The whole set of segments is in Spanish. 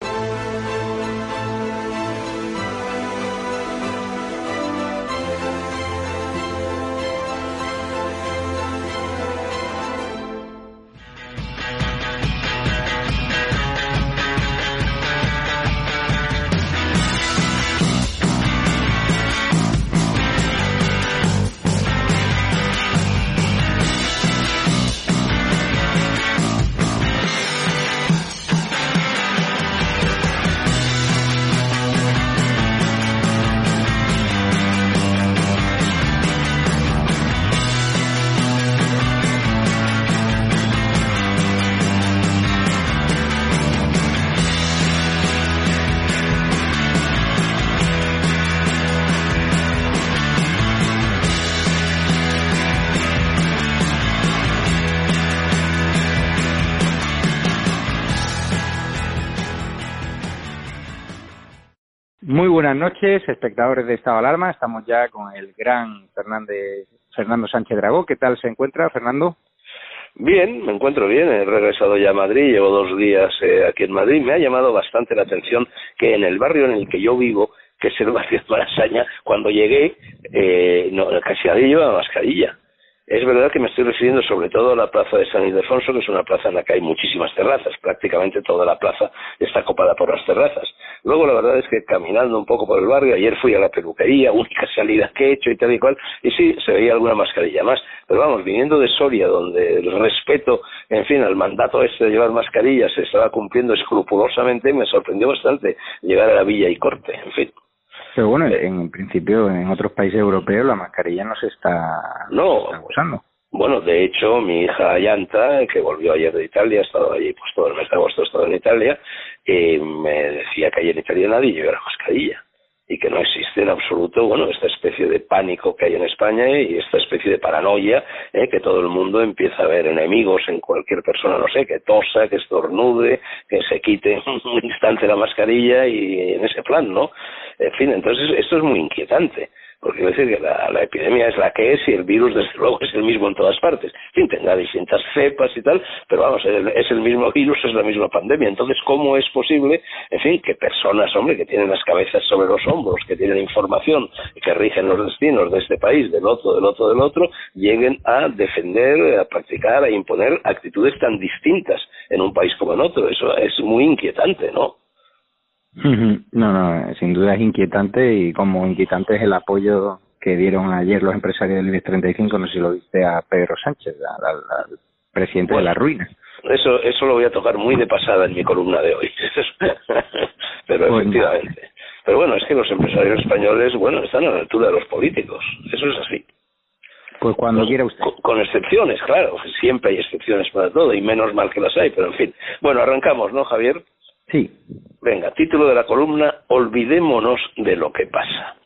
Bye. Muy buenas noches, espectadores de Estado Alarma. Estamos ya con el gran Fernández, Fernando Sánchez Dragó. ¿Qué tal se encuentra, Fernando? Bien, me encuentro bien. He regresado ya a Madrid, llevo dos días eh, aquí en Madrid. Me ha llamado bastante la atención que en el barrio en el que yo vivo, que es el barrio de Malasaña, cuando llegué, eh, no, casi nadie lleva mascarilla. Es verdad que me estoy refiriendo sobre todo a la plaza de San Ildefonso, que es una plaza en la que hay muchísimas terrazas, prácticamente toda la plaza está copada por las terrazas. Luego la verdad es que caminando un poco por el barrio, ayer fui a la peluquería, única salida que he hecho y tal y cual, y sí, se veía alguna mascarilla más, pero vamos, viniendo de Soria, donde el respeto, en fin, al mandato este de llevar mascarilla se estaba cumpliendo escrupulosamente, me sorprendió bastante llegar a la Villa y Corte, en fin. Pero bueno, en principio en otros países europeos la mascarilla no se está, no, usando. Bueno, de hecho, mi hija Yanta, que volvió ayer de Italia, ha estado allí pues todo el mes de agosto, ha estado en Italia, y me decía que ayer en Italia nadie llevaba mascarilla y que no existe en absoluto, bueno, esta especie de pánico que hay en España y esta especie de paranoia, ¿eh? que todo el mundo empieza a ver enemigos en cualquier persona, no sé, que tosa, que estornude, que se quite un instante la mascarilla y en ese plan, ¿no? En fin, entonces esto es muy inquietante porque quiero decir la, la, epidemia es la que es y el virus desde luego es el mismo en todas partes. En fin, tendrá distintas cepas y tal, pero vamos, es el mismo virus, es la misma pandemia. Entonces, ¿cómo es posible, en fin, que personas, hombre, que tienen las cabezas sobre los hombros, que tienen información, que rigen los destinos de este país, del otro, del otro, del otro, lleguen a defender, a practicar, a imponer actitudes tan distintas en un país como en otro? Eso es muy inquietante, ¿no? No, no, sin duda es inquietante y como inquietante es el apoyo que dieron ayer los empresarios del IBEX 35, no sé si lo viste a Pedro Sánchez, al, presidente de la ruina. Eso, eso lo voy a tocar muy de pasada en mi columna de hoy. Pero efectivamente. Pero bueno, es que los empresarios españoles, bueno, están a la altura de los políticos. Eso es así. Pues cuando quiera usted. con, excepciones, claro. Siempre hay excepciones para todo y menos mal que las hay, pero en fin. Bueno, arrancamos, ¿no, Javier? Sí. Venga, título de la columna, Olvidémonos de lo que pasa.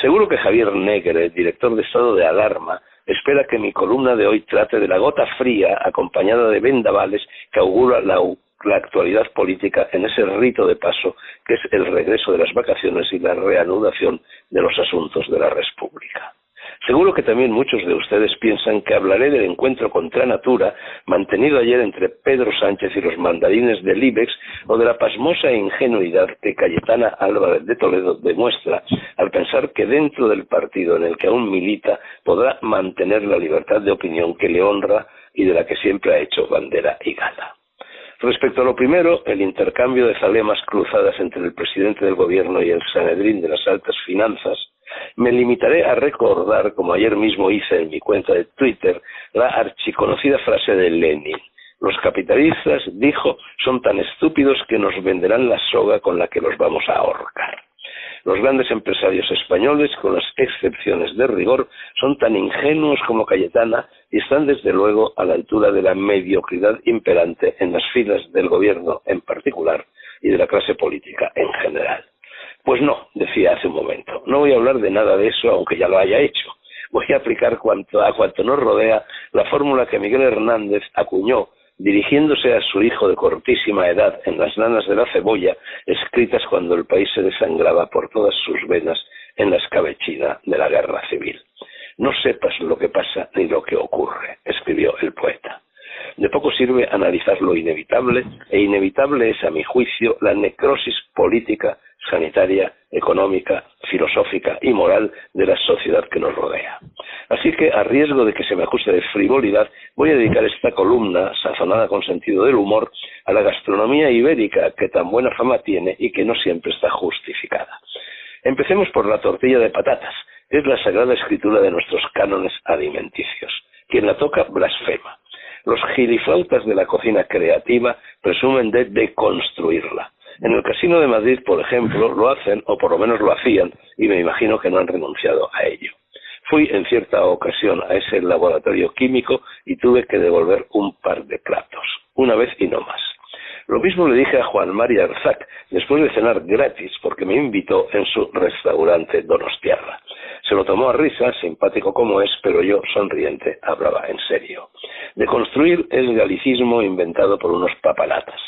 Seguro que Javier Negre, director de estado de alarma, espera que mi columna de hoy trate de la gota fría acompañada de vendavales que augura la, la actualidad política en ese rito de paso que es el regreso de las vacaciones y la reanudación de los asuntos de la República. Seguro que también muchos de ustedes piensan que hablaré del encuentro contra natura mantenido ayer entre Pedro Sánchez y los mandarines del IBEX o de la pasmosa ingenuidad que Cayetana Álvarez de Toledo demuestra al pensar que dentro del partido en el que aún milita podrá mantener la libertad de opinión que le honra y de la que siempre ha hecho bandera y gala. Respecto a lo primero, el intercambio de zalemas cruzadas entre el presidente del gobierno y el Sanedrín de las altas finanzas, me limitaré a recordar, como ayer mismo hice en mi cuenta de Twitter, la archiconocida frase de Lenin. Los capitalistas, dijo, son tan estúpidos que nos venderán la soga con la que los vamos a ahorcar. Los grandes empresarios españoles, con las excepciones de rigor, son tan ingenuos como Cayetana y están desde luego a la altura de la mediocridad imperante en las filas del gobierno en particular y de la clase política en general. Pues no, decía hace un momento, no voy a hablar de nada de eso aunque ya lo haya hecho. Voy a aplicar cuanto, a cuanto nos rodea la fórmula que Miguel Hernández acuñó dirigiéndose a su hijo de cortísima edad en las lanas de la cebolla, escritas cuando el país se desangraba por todas sus venas en la escabechina de la guerra civil. No sepas lo que pasa ni lo que ocurre, escribió el poeta. De poco sirve analizar lo inevitable, e inevitable es, a mi juicio, la necrosis política, sanitaria, económica, filosófica y moral de la sociedad que nos rodea. Así que, a riesgo de que se me ajuste de frivolidad, voy a dedicar esta columna, sazonada con sentido del humor, a la gastronomía ibérica que tan buena fama tiene y que no siempre está justificada. Empecemos por la tortilla de patatas, es la sagrada escritura de nuestros cánones alimenticios. Quien la toca blasfema. Los giliflautas de la cocina creativa presumen de deconstruirla. En el Casino de Madrid, por ejemplo, lo hacen, o por lo menos lo hacían, y me imagino que no han renunciado a ello. Fui en cierta ocasión a ese laboratorio químico y tuve que devolver un par de platos, una vez y no más. Lo mismo le dije a Juan María Arzac después de cenar gratis porque me invitó en su restaurante Donostiarra. Se lo tomó a risa, simpático como es, pero yo, sonriente, hablaba en serio. De construir el galicismo inventado por unos papalatas.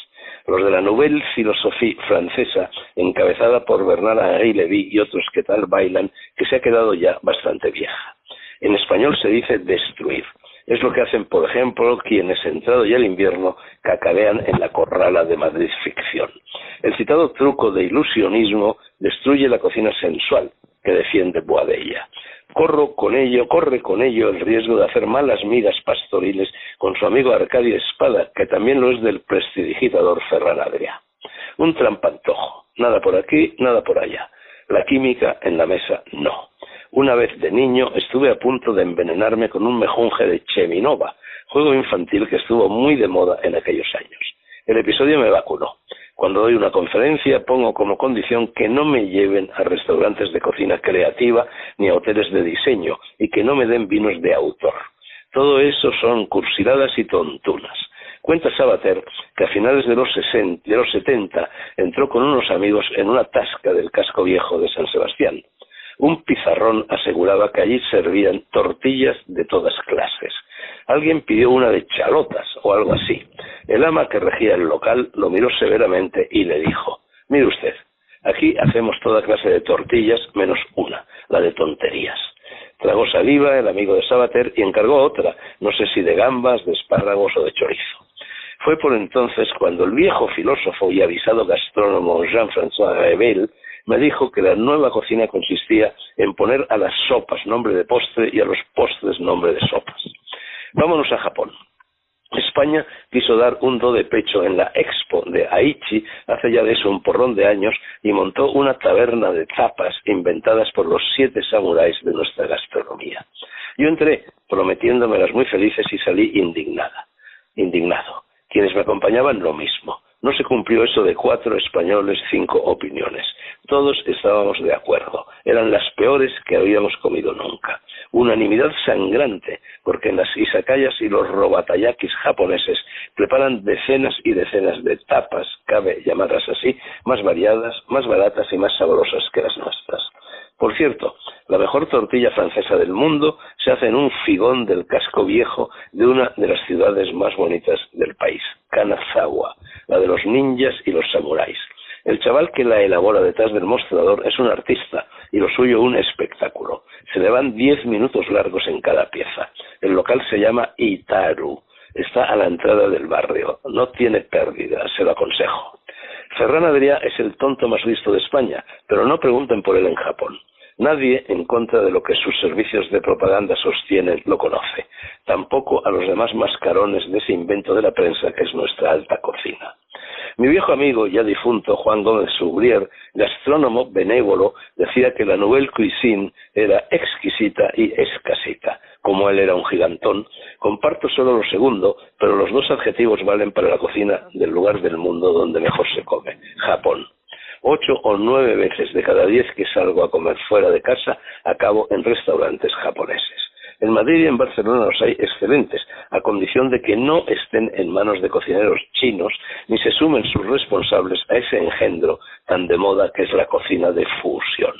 Los de la Nouvelle Philosophie francesa, encabezada por Bernard Henri y otros que tal bailan, que se ha quedado ya bastante vieja. En español se dice destruir. Es lo que hacen, por ejemplo, quienes, entrado ya el invierno, cacarean en la corrala de Madrid Ficción. El citado truco de ilusionismo destruye la cocina sensual que defiende Boadella. Corro con ello, corre con ello el riesgo de hacer malas migas pastoriles con su amigo Arcadio Espada, que también lo es del prestidigitador Ferran Adrià. Un trampantojo, nada por aquí, nada por allá. La química en la mesa no. Una vez de niño estuve a punto de envenenarme con un mejunje de Cheminova, juego infantil que estuvo muy de moda en aquellos años. El episodio me vacunó. Cuando doy una conferencia pongo como condición que no me lleven a restaurantes de cocina creativa ni a hoteles de diseño y que no me den vinos de autor. Todo eso son cursiladas y tontunas. Cuenta Sabater que a finales de los, 60, de los 70 entró con unos amigos en una tasca del casco viejo de San Sebastián. Un pizarrón aseguraba que allí servían tortillas de todas clases. Alguien pidió una de chalotas o algo así. El ama que regía el local lo miró severamente y le dijo, mire usted, aquí hacemos toda clase de tortillas menos una, la de tonterías. Tragó saliva el amigo de Sabater y encargó otra, no sé si de gambas, de espárragos o de chorizo. Fue por entonces cuando el viejo filósofo y avisado gastrónomo Jean-François Rebel me dijo que la nueva cocina consistía en poner a las sopas nombre de postre y a los postres nombre de sopas. Vámonos a Japón. España quiso dar un do de pecho en la Expo de Aichi hace ya de eso un porrón de años y montó una taberna de tapas inventadas por los siete samuráis de nuestra gastronomía. Yo entré prometiéndomelas muy felices y salí indignada, indignado. Quienes me acompañaban lo mismo. No se cumplió eso de cuatro españoles, cinco opiniones. Todos estábamos de acuerdo. Eran las peores que habíamos comido nunca. Unanimidad sangrante, porque las isakayas y los robatayakis japoneses preparan decenas y decenas de tapas, cabe llamarlas así, más variadas, más baratas y más sabrosas que las nuestras. Por cierto, la mejor tortilla francesa del mundo se hace en un figón del casco viejo de una de las ciudades más bonitas del país, Kanazawa, la de los ninjas y los samuráis. El chaval que la elabora detrás del mostrador es un artista y lo suyo un espectáculo. Se le van diez minutos largos en cada pieza. El local se llama Itaru. Está a la entrada del barrio. No tiene pérdida, se lo aconsejo. Ferran Adrià es el tonto más listo de España, pero no pregunten por él en Japón. Nadie, en contra de lo que sus servicios de propaganda sostienen, lo conoce. Tampoco a los demás mascarones de ese invento de la prensa que es nuestra alta cocina. Mi viejo amigo, ya difunto, Juan Gómez Subrier, gastrónomo benévolo, decía que la Nouvelle Cuisine era exquisita y escasita. Como él era un gigantón, comparto solo lo segundo, pero los dos adjetivos valen para la cocina del lugar del mundo donde mejor se come, Japón ocho o nueve veces de cada diez que salgo a comer fuera de casa acabo en restaurantes japoneses. En Madrid y en Barcelona los hay excelentes, a condición de que no estén en manos de cocineros chinos ni se sumen sus responsables a ese engendro tan de moda que es la cocina de fusión.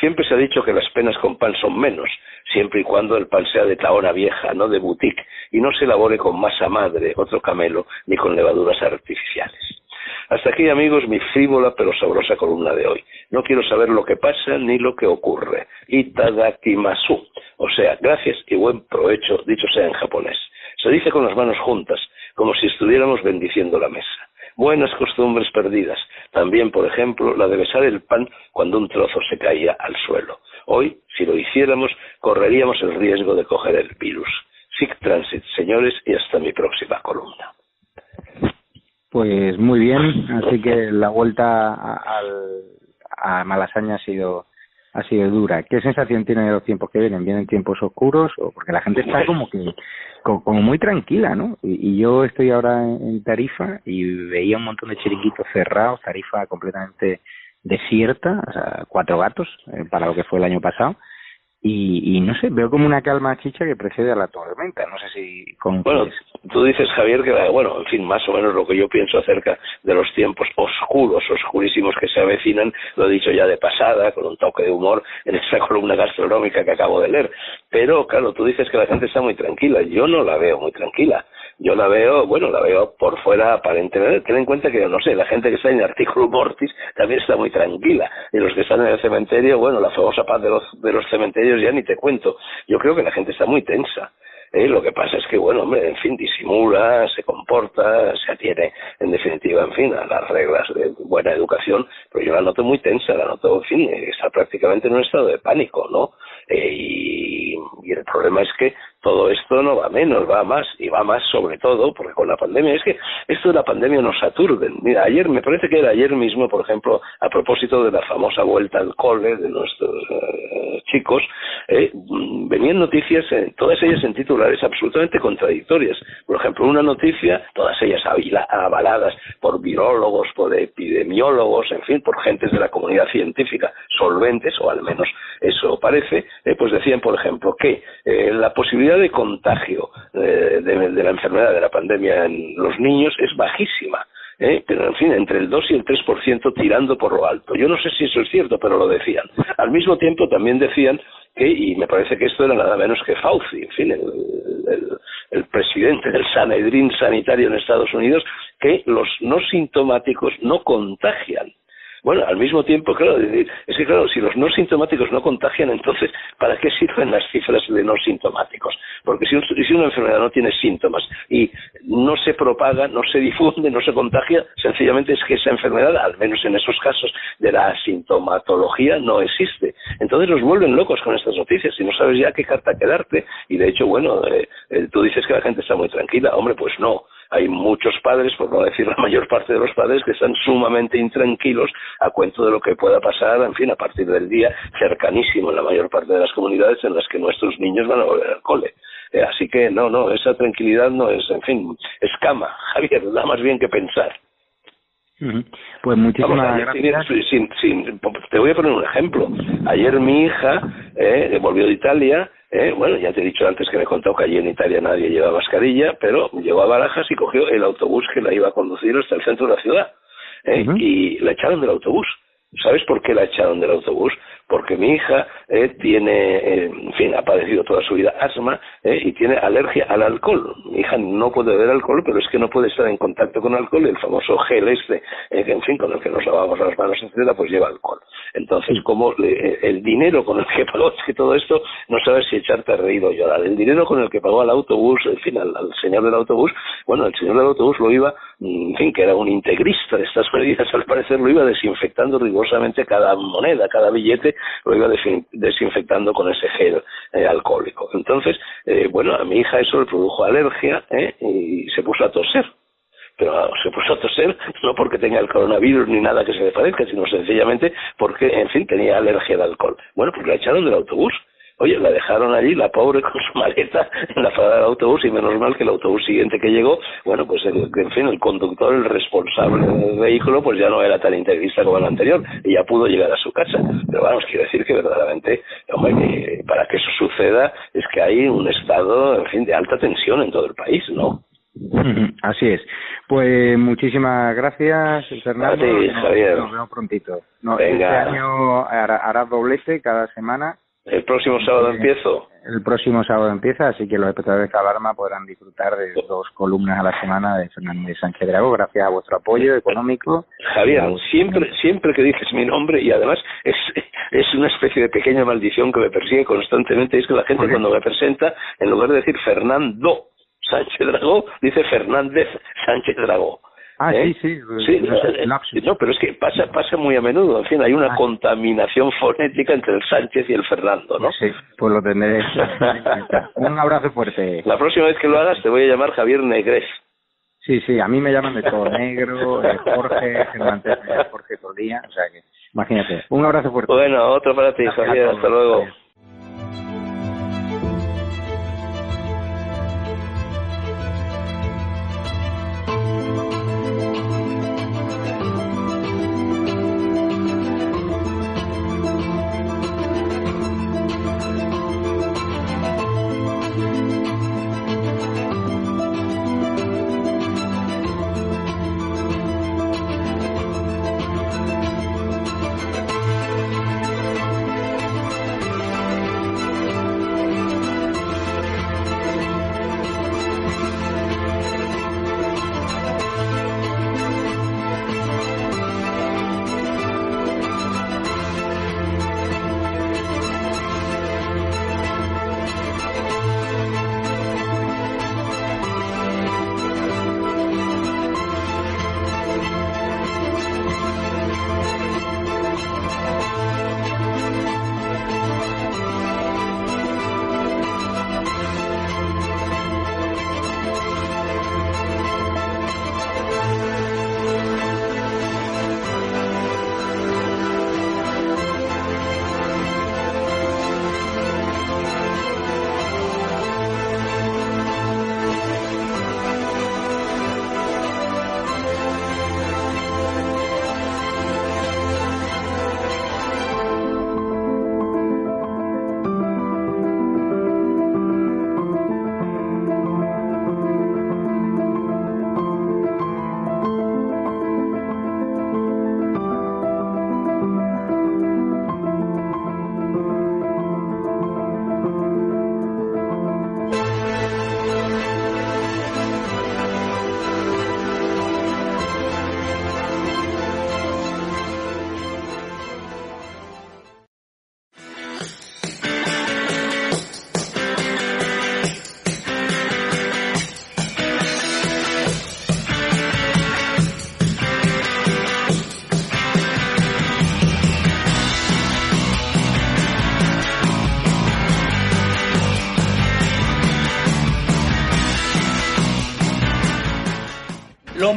Siempre se ha dicho que las penas con pan son menos, siempre y cuando el pan sea de taona vieja, no de boutique, y no se elabore con masa madre, otro camelo, ni con levaduras artificiales. Hasta aquí, amigos, mi frívola pero sabrosa columna de hoy. No quiero saber lo que pasa ni lo que ocurre. Itadakimasu. O sea, gracias y buen provecho, dicho sea en japonés. Se dice con las manos juntas, como si estuviéramos bendiciendo la mesa. Buenas costumbres perdidas. También, por ejemplo, la de besar el pan cuando un trozo se caía al suelo. Hoy, si lo hiciéramos, correríamos el riesgo de coger el virus. Sic transit, señores, y hasta mi próxima columna. Pues muy bien, así que la vuelta a, a Malasaña ha sido ha sido dura. ¿Qué sensación tiene de los tiempos que vienen? ¿Vienen tiempos oscuros? o Porque la gente está como que como, muy tranquila, ¿no? Y, yo estoy ahora en, Tarifa y veía un montón de chiringuitos cerrados, Tarifa completamente desierta, o sea, cuatro gatos eh, para lo que fue el año pasado y, y no sé, veo como una calma chicha que precede a la tormenta. No sé si con Bueno, tú dices, Javier, que, bueno, en fin, más o menos lo que yo pienso acerca de los tiempos oscuros, oscurísimos que se avecinan, lo he dicho ya de pasada, con un toque de humor en esa columna gastronómica que acabo de leer. Pero, claro, tú dices que la gente está muy tranquila. Yo no la veo muy tranquila yo la veo, bueno, la veo por fuera aparentemente. Ten en cuenta que, no sé, la gente que está en el artículo Mortis también está muy tranquila. Y los que están en el cementerio, bueno, la famosa paz de los, de los cementerios ya ni te cuento. Yo creo que la gente está muy tensa. ¿eh? Lo que pasa es que, bueno, hombre, en fin, disimula, se comporta, se atiene, en definitiva, en fin, a las reglas de buena educación, pero yo la noto muy tensa, la noto, en fin, está prácticamente en un estado de pánico, ¿no? Eh, y, y el problema es que todo esto no va menos, va más, y va más sobre todo porque con la pandemia, es que esto de la pandemia nos aturde. Mira, ayer, me parece que era ayer mismo, por ejemplo, a propósito de la famosa vuelta al cole de nuestros eh, chicos, eh, venían noticias, todas ellas en titulares absolutamente contradictorias. Por ejemplo, una noticia, todas ellas avaladas por virólogos, por epidemiólogos, en fin, por gentes de la comunidad científica solventes, o al menos eso parece, eh, pues decían, por ejemplo, que la posibilidad de contagio eh, de, la enfermedad de la pandemia en los niños es bajísima. ¿eh? pero en fin, entre el 2 y el 3% tirando por lo alto. Yo no sé si eso es cierto, pero lo decían. Al mismo tiempo también decían que, y me parece que esto era nada menos que Fauci, en fin, el, el presidente del Sanedrín sanitario en Estados Unidos, que los no sintomáticos no contagian. Bueno, al mismo tiempo, claro, es que claro, si los no sintomáticos no contagian, entonces, ¿para qué sirven las cifras de no sintomáticos? Porque si, si una enfermedad no tiene síntomas y no se propaga, no se difunde, no se contagia, sencillamente es que esa enfermedad, al menos en esos casos de la sintomatología, no existe. Entonces nos vuelven locos con estas noticias y no sabes ya qué carta quedarte. Y de hecho, bueno, eh, eh, tú dices que la gente está muy tranquila. Hombre, pues no hay muchos padres, por no decir la mayor parte de los padres, que están sumamente intranquilos a cuento de lo que pueda pasar, en fin, a partir del día cercanísimo en la mayor parte de las comunidades en las que nuestros niños van a volver al cole. Eh, así que no, no, esa tranquilidad no es, en fin, escama, Javier, da más bien que pensar. Pues muchísimas gracias. te voy a poner un ejemplo. Ayer mi hija eh, volvió de Italia eh, bueno, ya te he dicho antes que me he contado que allí en Italia nadie lleva mascarilla, pero llegó a Barajas y cogió el autobús que la iba a conducir hasta el centro de la ciudad. ¿eh? Y la echaron del autobús. ¿Sabes por qué la echaron del autobús? porque mi hija eh, tiene, eh, en fin, ha padecido toda su vida asma eh, y tiene alergia al alcohol. Mi hija no puede beber alcohol, pero es que no puede estar en contacto con alcohol. El famoso gel este, en fin, con el que nos lavamos las manos, etcétera, pues lleva alcohol. Entonces, como el dinero con el que pagó, es que todo esto no sabes si echarte a reír o llorar. El dinero con el que pagó al autobús, en fin, al, señor del autobús, bueno, el señor del autobús lo iba, en fin, que era un integrista de estas medidas, al parecer lo iba desinfectando rigurosamente cada moneda, cada billete lo iba desinfectando con ese gel eh, alcohólico. Entonces, eh, bueno, a mi hija eso le produjo alergia eh, y se puso a toser pero se puso a toser no porque tenga el coronavirus ni nada que se le parezca, sino sencillamente porque, en fin, tenía alergia al alcohol. Bueno, pues la echaron del autobús. Oye, la dejaron allí, la pobre, con su maleta en la parada del autobús y menos mal que el autobús siguiente que llegó, bueno, pues el, en fin, el conductor, el responsable del vehículo, pues ya no era tan integrista como el anterior y ya pudo llegar a su casa. Pero vamos, quiero decir que verdaderamente, hombre, que para que eso suceda es que hay un estado, en fin, de alta tensión en todo el país, ¿no? Así es. Pues muchísimas gracias, Fernando. Sí, Javier. Nos vemos prontito. No, Este año hará doblete cada semana el próximo sábado empiezo. El próximo sábado empieza, así que los espectadores de Calarma podrán disfrutar de dos columnas a la semana de Fernández Sánchez Drago, gracias a vuestro apoyo económico. Javier, siempre, siempre que dices mi nombre, y además es, es una especie de pequeña maldición que me persigue constantemente, es que la gente cuando me presenta, en lugar de decir Fernando Sánchez Dragó, dice Fernández Sánchez Dragó. Ah, ¿Eh? sí, sí. sí no, pero es que pasa, pasa muy a menudo. En fin, hay una ah. contaminación fonética entre el Sánchez y el Fernando, ¿no? Sí, pues lo tendré. Un abrazo fuerte. La próxima vez que lo hagas te voy a llamar Javier Negres. Sí, sí, a mí me llaman de todo negro, eh, Jorge, Germán Jorge Tordía, o sea que, imagínate. Un abrazo fuerte. Bueno, otro para ti, Javier, hasta luego.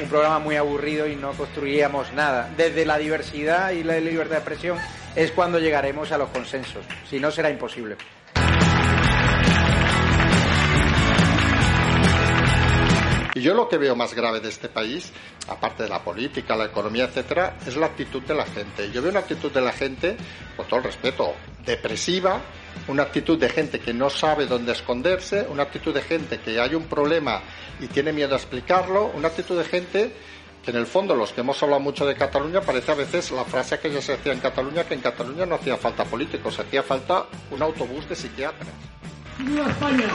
un programa muy aburrido y no construiríamos nada. Desde la diversidad y la libertad de expresión es cuando llegaremos a los consensos, si no será imposible. Y yo lo que veo más grave de este país, aparte de la política, la economía, etcétera, es la actitud de la gente. Yo veo una actitud de la gente, con todo el respeto, depresiva, una actitud de gente que no sabe dónde esconderse, una actitud de gente que hay un problema y tiene miedo a explicarlo, una actitud de gente que en el fondo los que hemos hablado mucho de Cataluña parece a veces la frase que ya se hacía en Cataluña que en Cataluña no hacía falta políticos, hacía falta un autobús de psiquiatras. España!